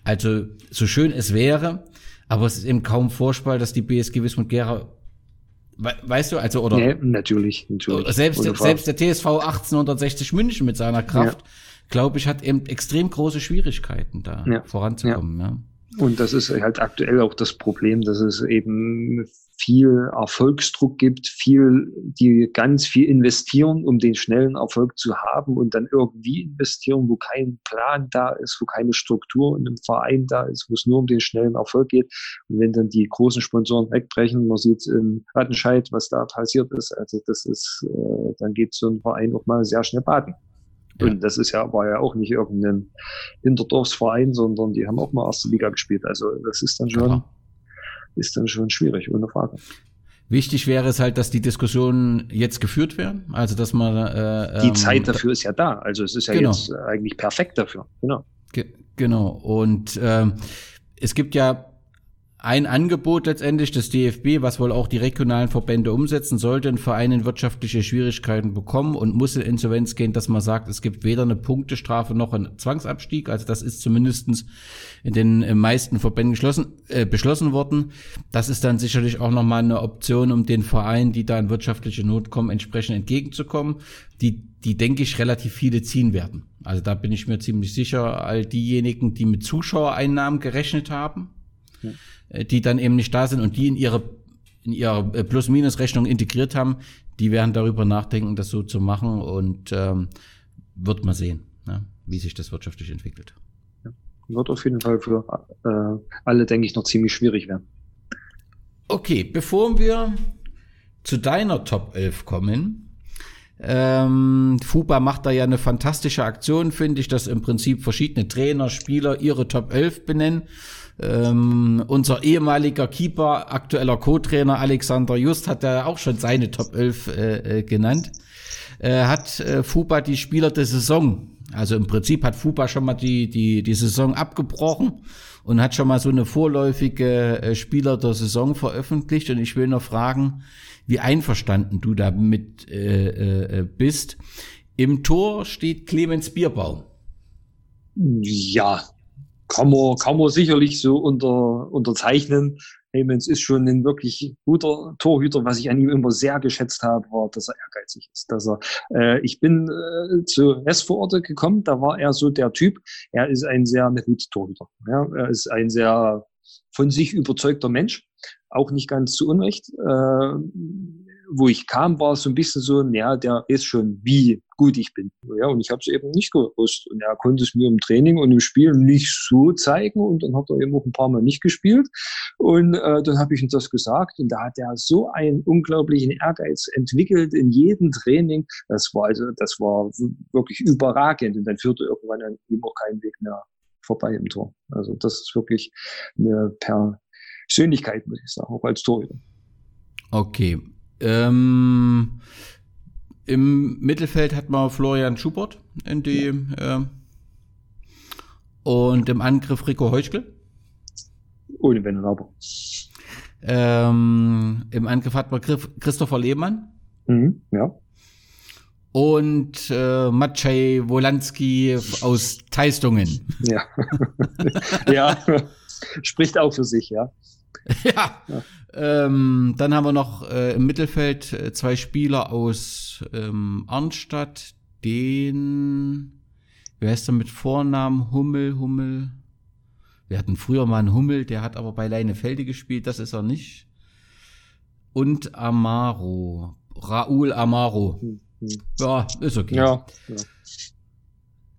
Also so schön es wäre, aber es ist eben kaum Vorspiel, dass die BSG Wismut Gera Weißt du, also, oder? Nee, natürlich, natürlich. Selbst, selbst der TSV 1860 München mit seiner Kraft, ja. glaube ich, hat eben extrem große Schwierigkeiten da ja. voranzukommen, ja. Und das ist halt aktuell auch das Problem, dass es eben viel Erfolgsdruck gibt, viel, die ganz viel investieren, um den schnellen Erfolg zu haben und dann irgendwie investieren, wo kein Plan da ist, wo keine Struktur in einem Verein da ist, wo es nur um den schnellen Erfolg geht. Und wenn dann die großen Sponsoren wegbrechen, man sieht in Wattenscheid, was da passiert ist, also das ist, äh, dann geht so ein Verein auch mal sehr schnell baden. Ja. Und das ist ja, war ja auch nicht irgendein Hinterdorfsverein, sondern die haben auch mal erste Liga gespielt. Also das ist dann schon, ja ist dann schon schwierig, ohne Frage. Wichtig wäre es halt, dass die Diskussionen jetzt geführt werden, also dass man äh, die ähm, Zeit dafür ist ja da, also es ist ja genau. jetzt eigentlich perfekt dafür, genau. Ge genau und ähm, es gibt ja ein Angebot letztendlich des DFB, was wohl auch die regionalen Verbände umsetzen sollte, ein Verein in wirtschaftliche Schwierigkeiten bekommen und muss in Insolvenz gehen, dass man sagt, es gibt weder eine Punktestrafe noch einen Zwangsabstieg. Also das ist zumindestens in den meisten Verbänden geschlossen, äh, beschlossen worden. Das ist dann sicherlich auch nochmal eine Option, um den Vereinen, die da in wirtschaftliche Not kommen, entsprechend entgegenzukommen, die, die denke ich relativ viele ziehen werden. Also da bin ich mir ziemlich sicher, all diejenigen, die mit Zuschauereinnahmen gerechnet haben, ja äh, die dann eben nicht da sind und die in ihre in ihre äh, Plus-Minus-Rechnung integriert haben, die werden darüber nachdenken, das so zu machen und ähm, wird man sehen, ne, wie sich das wirtschaftlich entwickelt. Ja, wird auf jeden Fall für äh, alle, denke ich, noch ziemlich schwierig werden. Okay, bevor wir zu deiner Top 11 kommen, Ähm, Fuba macht da ja eine fantastische Aktion, finde ich, dass im Prinzip verschiedene Trainer, Spieler ihre Top 11 benennen. Ähm, unser ehemaliger Keeper, aktueller Co-Trainer Alexander Just hat ja auch schon seine Top 11 äh, äh, genannt. Äh, hat äh, Fuba die Spieler der Saison, also im Prinzip hat Fuba schon mal die, die, die Saison abgebrochen und hat schon mal so eine vorläufige äh, Spieler der Saison veröffentlicht. Und ich will noch fragen, wie einverstanden du damit äh, äh, bist. Im Tor steht Clemens Bierbaum. Ja, kann man, kann man sicherlich so unter, unterzeichnen. Heymanns ist schon ein wirklich guter Torhüter. Was ich an ihm immer sehr geschätzt habe, war, dass er ehrgeizig ist. Dass er, äh, ich bin äh, zu Westvororte gekommen, da war er so der Typ. Er ist ein sehr gut Torhüter. Ja? Er ist ein sehr von sich überzeugter Mensch, auch nicht ganz zu Unrecht. Äh, wo ich kam, war es so ein bisschen so, ja, der ist schon, wie gut ich bin. Ja, und ich habe es eben nicht gewusst. Und er konnte es mir im Training und im Spiel nicht so zeigen. Und dann hat er eben auch ein paar Mal nicht gespielt. Und äh, dann habe ich ihm das gesagt. Und da hat er so einen unglaublichen Ehrgeiz entwickelt in jedem Training. Das war also, das war wirklich überragend. Und dann führte irgendwann an ihm auch kein Weg mehr vorbei im Tor. Also das ist wirklich eine Persönlichkeit, muss ich sagen, auch als Torhüter. Okay, ähm, Im Mittelfeld hat man Florian Schubert in die ja. äh, und im Angriff Rico Heuschkel. Ohne Wenn und Aber. Ähm, Im Angriff hat man Christopher Lehmann. Mhm, ja. Und äh, Maciej Wolanski aus Teistungen. Ja. *laughs* ja, *laughs* spricht auch für sich, ja. Ja. *laughs* ja. Ähm, dann haben wir noch äh, im Mittelfeld äh, zwei Spieler aus ähm, Arnstadt, den, wer heißt der mit Vornamen? Hummel, Hummel. Wir hatten früher mal einen Hummel, der hat aber bei Leinefelde gespielt, das ist er nicht. Und Amaro, Raúl Amaro. Ja, ist okay. Ja, ja.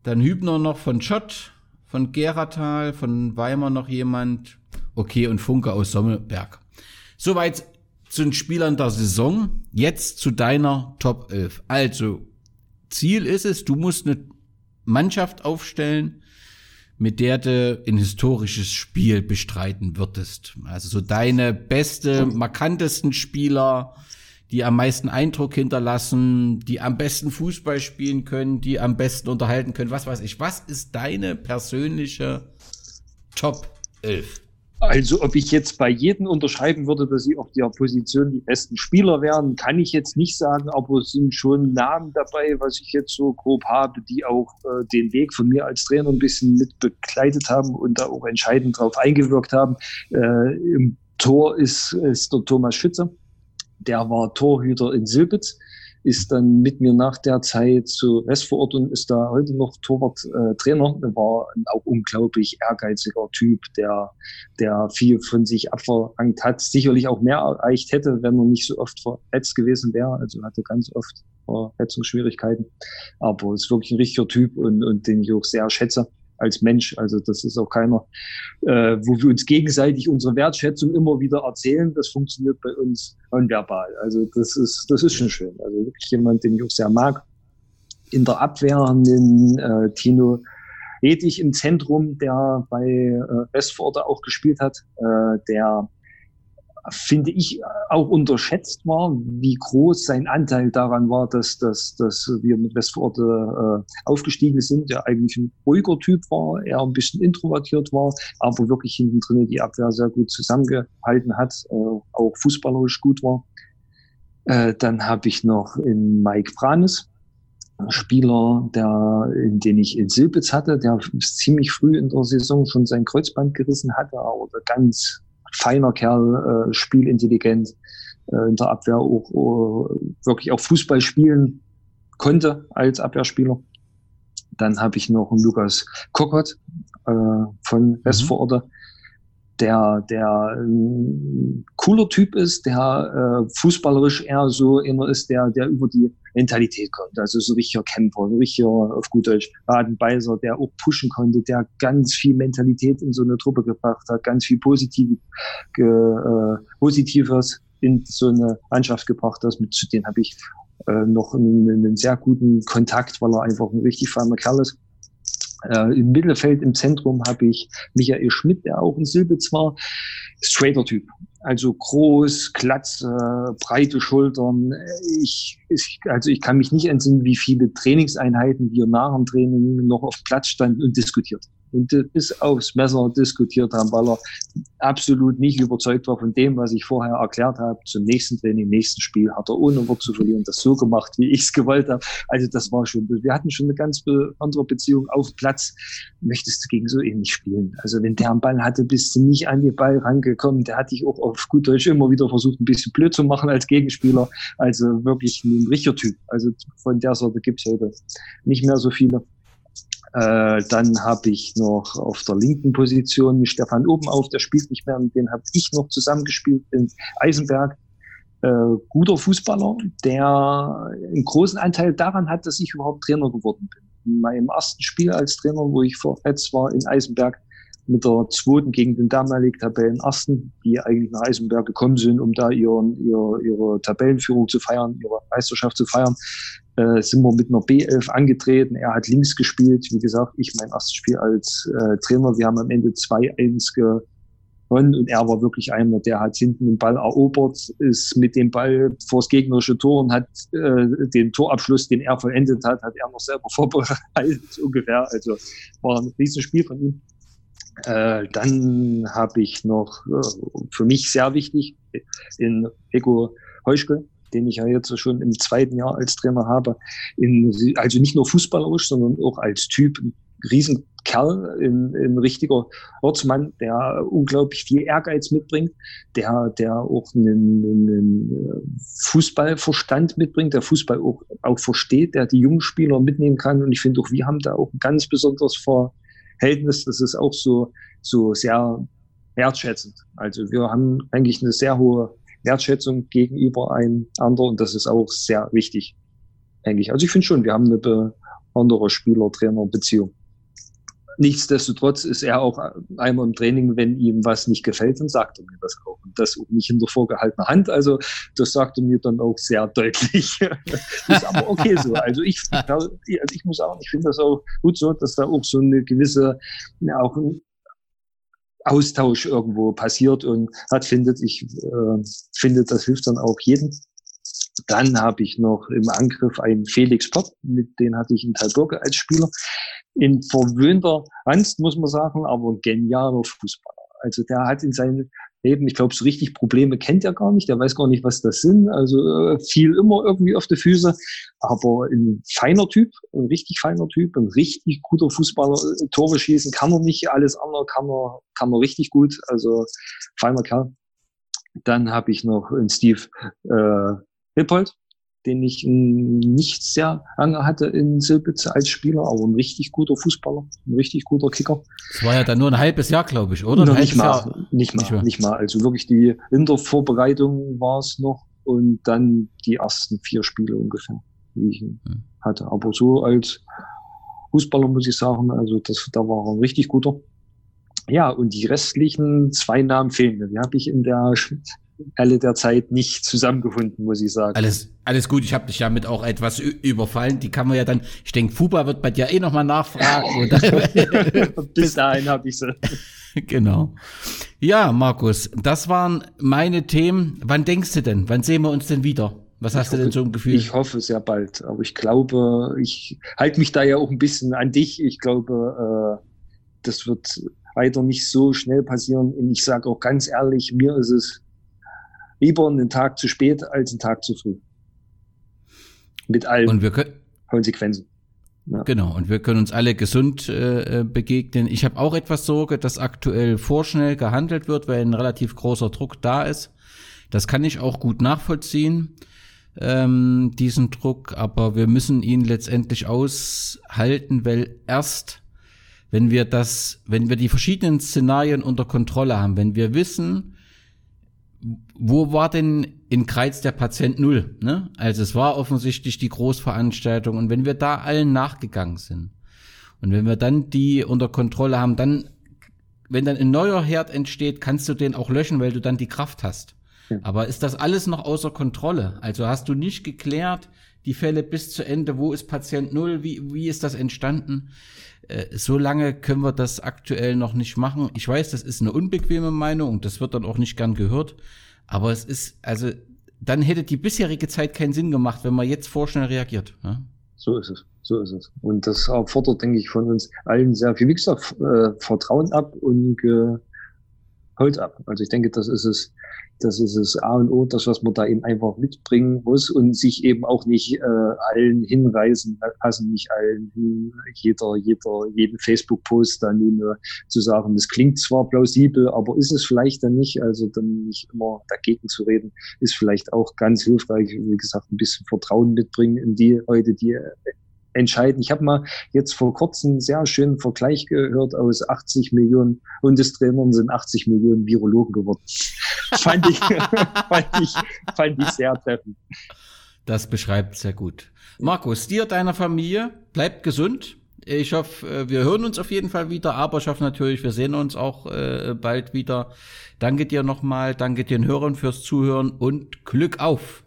Dann Hübner noch von Schott, von Geratal, von Weimar noch jemand. Okay, und Funke aus Sommelberg. Soweit zu den Spielern der Saison. Jetzt zu deiner Top 11. Also, Ziel ist es, du musst eine Mannschaft aufstellen, mit der du ein historisches Spiel bestreiten würdest. Also so deine beste, markantesten Spieler, die am meisten Eindruck hinterlassen, die am besten Fußball spielen können, die am besten unterhalten können, was weiß ich. Was ist deine persönliche Top 11? Also ob ich jetzt bei jedem unterschreiben würde, dass sie auf der Position die besten Spieler wären, kann ich jetzt nicht sagen, aber es sind schon Namen dabei, was ich jetzt so grob habe, die auch äh, den Weg von mir als Trainer ein bisschen mit begleitet haben und da auch entscheidend drauf eingewirkt haben. Äh, Im Tor ist, ist der Thomas Schütze, der war Torhüter in Silbitz ist dann mit mir nach der Zeit zu Westvorort und ist da heute noch Torwart-Trainer. Äh, war ein auch unglaublich ehrgeiziger Typ, der, der viel von sich abverlangt hat, sicherlich auch mehr erreicht hätte, wenn er nicht so oft verletzt gewesen wäre. Also hatte ganz oft Verletzungsschwierigkeiten. Aber ist wirklich ein richtiger Typ und, und den ich auch sehr schätze als Mensch. Also das ist auch keiner, äh, wo wir uns gegenseitig unsere Wertschätzung immer wieder erzählen. Das funktioniert bei uns nonverbal. Also das ist, das ist schon schön. Also wirklich jemand, den ich auch sehr mag. In der Abwehr den äh, Tino Edich im Zentrum, der bei äh, Westforder auch gespielt hat, äh, der finde ich, auch unterschätzt war, wie groß sein Anteil daran war, dass, dass, dass wir mit Westforte äh, aufgestiegen sind, der eigentlich ein ruhiger Typ war, er ein bisschen introvertiert war, aber wirklich hinten drin die Abwehr sehr gut zusammengehalten hat, äh, auch fußballerisch gut war. Äh, dann habe ich noch in Mike Branes, Spieler, der, in den ich in Silbitz hatte, der ziemlich früh in der Saison schon sein Kreuzband gerissen hatte, aber ganz feiner Kerl, äh, spielintelligent, äh, in der Abwehr auch uh, wirklich auch Fußball spielen konnte als Abwehrspieler. Dann habe ich noch einen Lukas Kokot äh, von mhm. Der, der ein cooler Typ ist, der äh, fußballerisch eher so einer ist, der, der über die Mentalität kommt. Also so richtiger Camper, so richtiger, auf gut Deutsch, Radenbeißer, der auch pushen konnte, der ganz viel Mentalität in so eine Truppe gebracht hat, ganz viel Positiv, ge, äh, Positives in so eine Mannschaft gebracht hat. Mit zu denen habe ich äh, noch einen, einen, sehr guten Kontakt, weil er einfach ein richtig feiner Kerl ist. Äh, Im Mittelfeld, im Zentrum habe ich Michael Schmidt, der auch ein Silbitz war, Straighter-Typ. Also groß, glatze, breite Schultern. Ich, ich, also ich kann mich nicht entsinnen, wie viele Trainingseinheiten wir nach dem Training noch auf Platz standen und diskutiert und bis aufs Messer diskutiert haben, weil er absolut nicht überzeugt war von dem, was ich vorher erklärt habe. Zum nächsten Training, nächsten Spiel hat er ohne Wort zu verlieren das so gemacht, wie ich es gewollt habe. Also das war schon, wir hatten schon eine ganz andere Beziehung auf Platz. Möchtest du gegen so ähnlich spielen? Also wenn der einen Ball hatte, bist du nicht an den Ball rangekommen. Der hat dich auch auf gut Deutsch immer wieder versucht, ein bisschen blöd zu machen als Gegenspieler. Also wirklich ein richtiger Typ. Also von der Sorte gibt's heute nicht mehr so viele. Äh, dann habe ich noch auf der linken Position Stefan Obenauf, der spielt nicht mehr, mit dem habe ich noch zusammengespielt in Eisenberg. Äh, guter Fußballer, der einen großen Anteil daran hat, dass ich überhaupt Trainer geworden bin. In meinem ersten Spiel als Trainer, wo ich verletzt war in Eisenberg, mit der zweiten gegen den damaligen Tabellenersten, die eigentlich nach Eisenberg gekommen sind, um da ihren, ihre, ihre Tabellenführung zu feiern, ihre Meisterschaft zu feiern äh, sind wir mit einer B11 angetreten. Er hat links gespielt. Wie gesagt, ich mein erstes Spiel als äh, Trainer. Wir haben am Ende 2-1 gewonnen und er war wirklich einer, der hat hinten den Ball erobert, ist mit dem Ball vors gegnerische Tor und hat äh, den Torabschluss, den er vollendet hat, hat er noch selber *laughs* vorbereitet ungefähr. Also war ein Riesenspiel von ihm. Äh, dann habe ich noch äh, für mich sehr wichtig in Ego Heuschkel, den ich ja jetzt schon im zweiten Jahr als Trainer habe, in, also nicht nur fußballerisch, sondern auch als Typ, ein Riesenkerl, ein, ein richtiger Ortsmann, der unglaublich viel Ehrgeiz mitbringt, der, der auch einen, einen Fußballverstand mitbringt, der Fußball auch, auch versteht, der die jungen Spieler mitnehmen kann. Und ich finde auch, wir haben da auch ganz besonderes Verhältnis. Das ist auch so, so sehr wertschätzend. Also wir haben eigentlich eine sehr hohe Wertschätzung gegenüber einem anderen und das ist auch sehr wichtig, eigentlich. Also ich finde schon, wir haben eine besondere Spieler-Trainer-Beziehung. Nichtsdestotrotz ist er auch einmal im Training, wenn ihm was nicht gefällt, dann sagt er mir das auch. Und das auch nicht hinter vorgehaltener Hand. Also das sagt er mir dann auch sehr deutlich. *laughs* das ist aber okay so. Also ich, also ich muss sagen, ich finde das auch gut so, dass da auch so eine gewisse, ja, auch ein Austausch irgendwo passiert und hat findet. Ich äh, finde, das hilft dann auch jedem. Dann habe ich noch im Angriff einen Felix Pott, mit den hatte ich in Talburge als Spieler. In verwöhnter Angst, muss man sagen, aber genialer Fußballer. Also der hat in seinen Leben, ich glaube, so richtig Probleme kennt er gar nicht. Der weiß gar nicht, was das sind. Also äh, fiel immer irgendwie auf die Füße. Aber ein feiner Typ, ein richtig feiner Typ, ein richtig guter Fußballer. Äh, Tore schießen kann er nicht, alles andere kann er, kann er richtig gut. Also feiner Kerl. Dann habe ich noch einen Steve äh, Hippold, den ich nicht sehr lange hatte in Silbitz als Spieler, aber ein richtig guter Fußballer, ein richtig guter Kicker. Das war ja dann nur ein halbes Jahr, glaube ich, oder? Noch nicht, mal, nicht, mal, nicht mal, nicht mal. Also wirklich die Wintervorbereitung war es noch und dann die ersten vier Spiele ungefähr, wie ich ihn hm. hatte. Aber so als Fußballer muss ich sagen, also das, da war er ein richtig guter. Ja, und die restlichen zwei Namen fehlen mir. Die habe ich in der alle der Zeit nicht zusammengefunden, muss ich sagen. Alles, alles gut. Ich habe dich damit auch etwas überfallen. Die kann man ja dann, ich denke, Fuba wird bei dir eh nochmal nachfragen. *laughs* Bis dahin habe ich sie. *laughs* Genau. Ja, Markus, das waren meine Themen. Wann denkst du denn? Wann sehen wir uns denn wieder? Was hast hoffe, du denn so ein Gefühl? Ich hoffe sehr bald, aber ich glaube, ich halte mich da ja auch ein bisschen an dich. Ich glaube, äh, das wird weiter nicht so schnell passieren. Und ich sage auch ganz ehrlich, mir ist es lieber einen Tag zu spät als einen Tag zu früh. Mit allen und wir können, Konsequenzen. Ja. Genau, und wir können uns alle gesund äh, begegnen. Ich habe auch etwas Sorge, dass aktuell vorschnell gehandelt wird, weil ein relativ großer Druck da ist. Das kann ich auch gut nachvollziehen, ähm, diesen Druck, aber wir müssen ihn letztendlich aushalten, weil erst wenn wir das, wenn wir die verschiedenen Szenarien unter Kontrolle haben, wenn wir wissen, wo war denn in Kreiz der Patient Null? Ne? Also es war offensichtlich die Großveranstaltung und wenn wir da allen nachgegangen sind und wenn wir dann die unter Kontrolle haben, dann, wenn dann ein neuer Herd entsteht, kannst du den auch löschen, weil du dann die Kraft hast. Aber ist das alles noch außer Kontrolle? Also hast du nicht geklärt, die Fälle bis zu Ende, wo ist Patient Null, wie, wie ist das entstanden? Äh, so lange können wir das aktuell noch nicht machen. Ich weiß, das ist eine unbequeme Meinung und das wird dann auch nicht gern gehört. Aber es ist, also, dann hätte die bisherige Zeit keinen Sinn gemacht, wenn man jetzt vorschnell reagiert. Ja? So ist es. So ist es. Und das erfordert, denke ich, von uns allen sehr viel, wie äh, Vertrauen ab und äh, Holz ab. Also ich denke, das ist es, das ist es A und O, das, was man da eben einfach mitbringen muss und sich eben auch nicht äh, allen hinreißen lassen, nicht allen jeder, jeder, jeden Facebook-Post dann nur zu sagen, das klingt zwar plausibel, aber ist es vielleicht dann nicht, also dann nicht immer dagegen zu reden, ist vielleicht auch ganz hilfreich, wie gesagt, ein bisschen Vertrauen mitbringen in die Leute, die entscheiden. Ich habe mal jetzt vor kurzem einen sehr schönen Vergleich gehört aus 80 Millionen Bundestrainern sind 80 Millionen Virologen geworden. fand, ich, *laughs* fand, ich, fand ich sehr treffend. Das beschreibt sehr gut. Markus, dir, deiner Familie, bleibt gesund. Ich hoffe, äh, wir hören uns auf jeden Fall wieder, aber ich hoffe natürlich, wir sehen uns auch äh, bald wieder. Danke dir nochmal, danke den Hörern fürs Zuhören und Glück auf.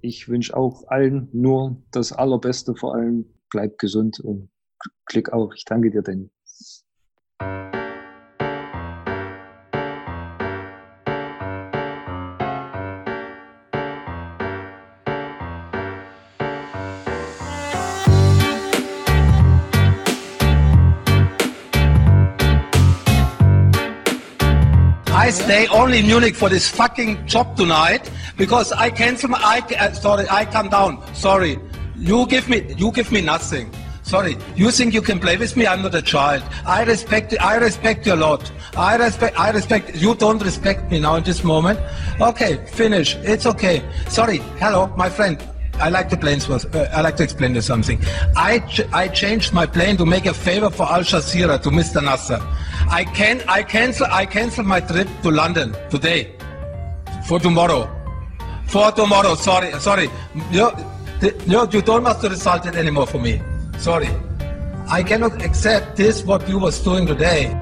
Ich wünsche auch allen nur das Allerbeste, vor allem bleib gesund und Glück auf. Ich danke dir, Danny. I stay only in Munich for this fucking job tonight because I cancel my, I, uh, sorry, I come down. Sorry. You give me, you give me nothing. Sorry, you think you can play with me? I'm not a child. I respect, I respect you a lot. I respect, I respect. You don't respect me now in this moment. Okay, finish. It's okay. Sorry. Hello, my friend. I like to plane uh, I like to explain you something. I ch I changed my plane to make a favor for Al Jazeera to Mr. Nasser. I can I cancel I cancel my trip to London today for tomorrow. For tomorrow. Sorry, sorry. You, no, you don't to result it anymore for me. Sorry. I cannot accept this, what you was doing today.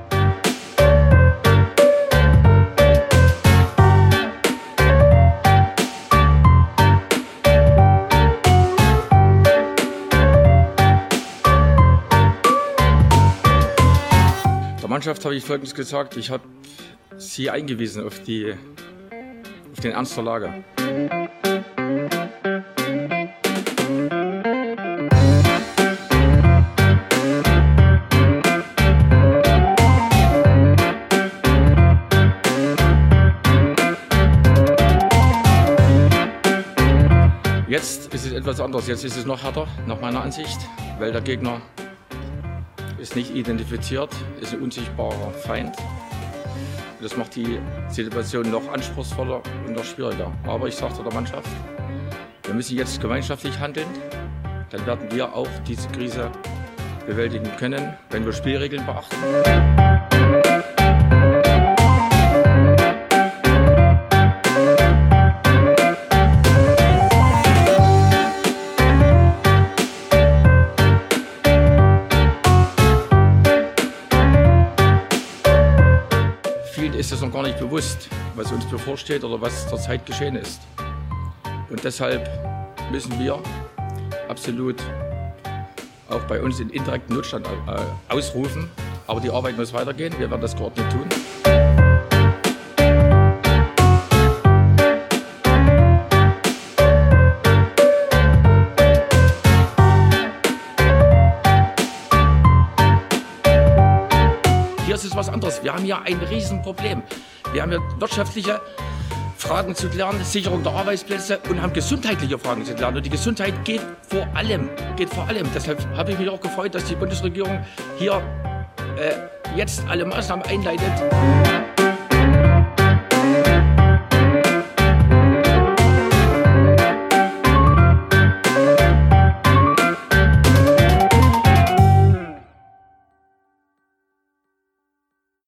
Der Mannschaft habe ich Folgendes gesagt. Ich habe sie eingewiesen auf, die, auf den Ernst der Lage. Ist es etwas anders. Jetzt ist es noch härter, nach meiner Ansicht, weil der Gegner ist nicht identifiziert, ist ein unsichtbarer Feind. Das macht die Situation noch anspruchsvoller und noch schwieriger. Aber ich sagte der Mannschaft, wir müssen jetzt gemeinschaftlich handeln. Dann werden wir auch diese Krise bewältigen können, wenn wir Spielregeln beachten. Gar nicht bewusst, was uns bevorsteht oder was zurzeit geschehen ist. Und deshalb müssen wir absolut auch bei uns den indirekten Notstand äh, ausrufen. Aber die Arbeit muss weitergehen. Wir werden das geordnet tun. Wir haben hier ein Riesenproblem. Wir haben hier wirtschaftliche Fragen zu klären, Sicherung der Arbeitsplätze und haben gesundheitliche Fragen zu klären. Und die Gesundheit geht vor allem, geht vor allem. Deshalb habe ich mich auch gefreut, dass die Bundesregierung hier äh, jetzt alle Maßnahmen einleitet.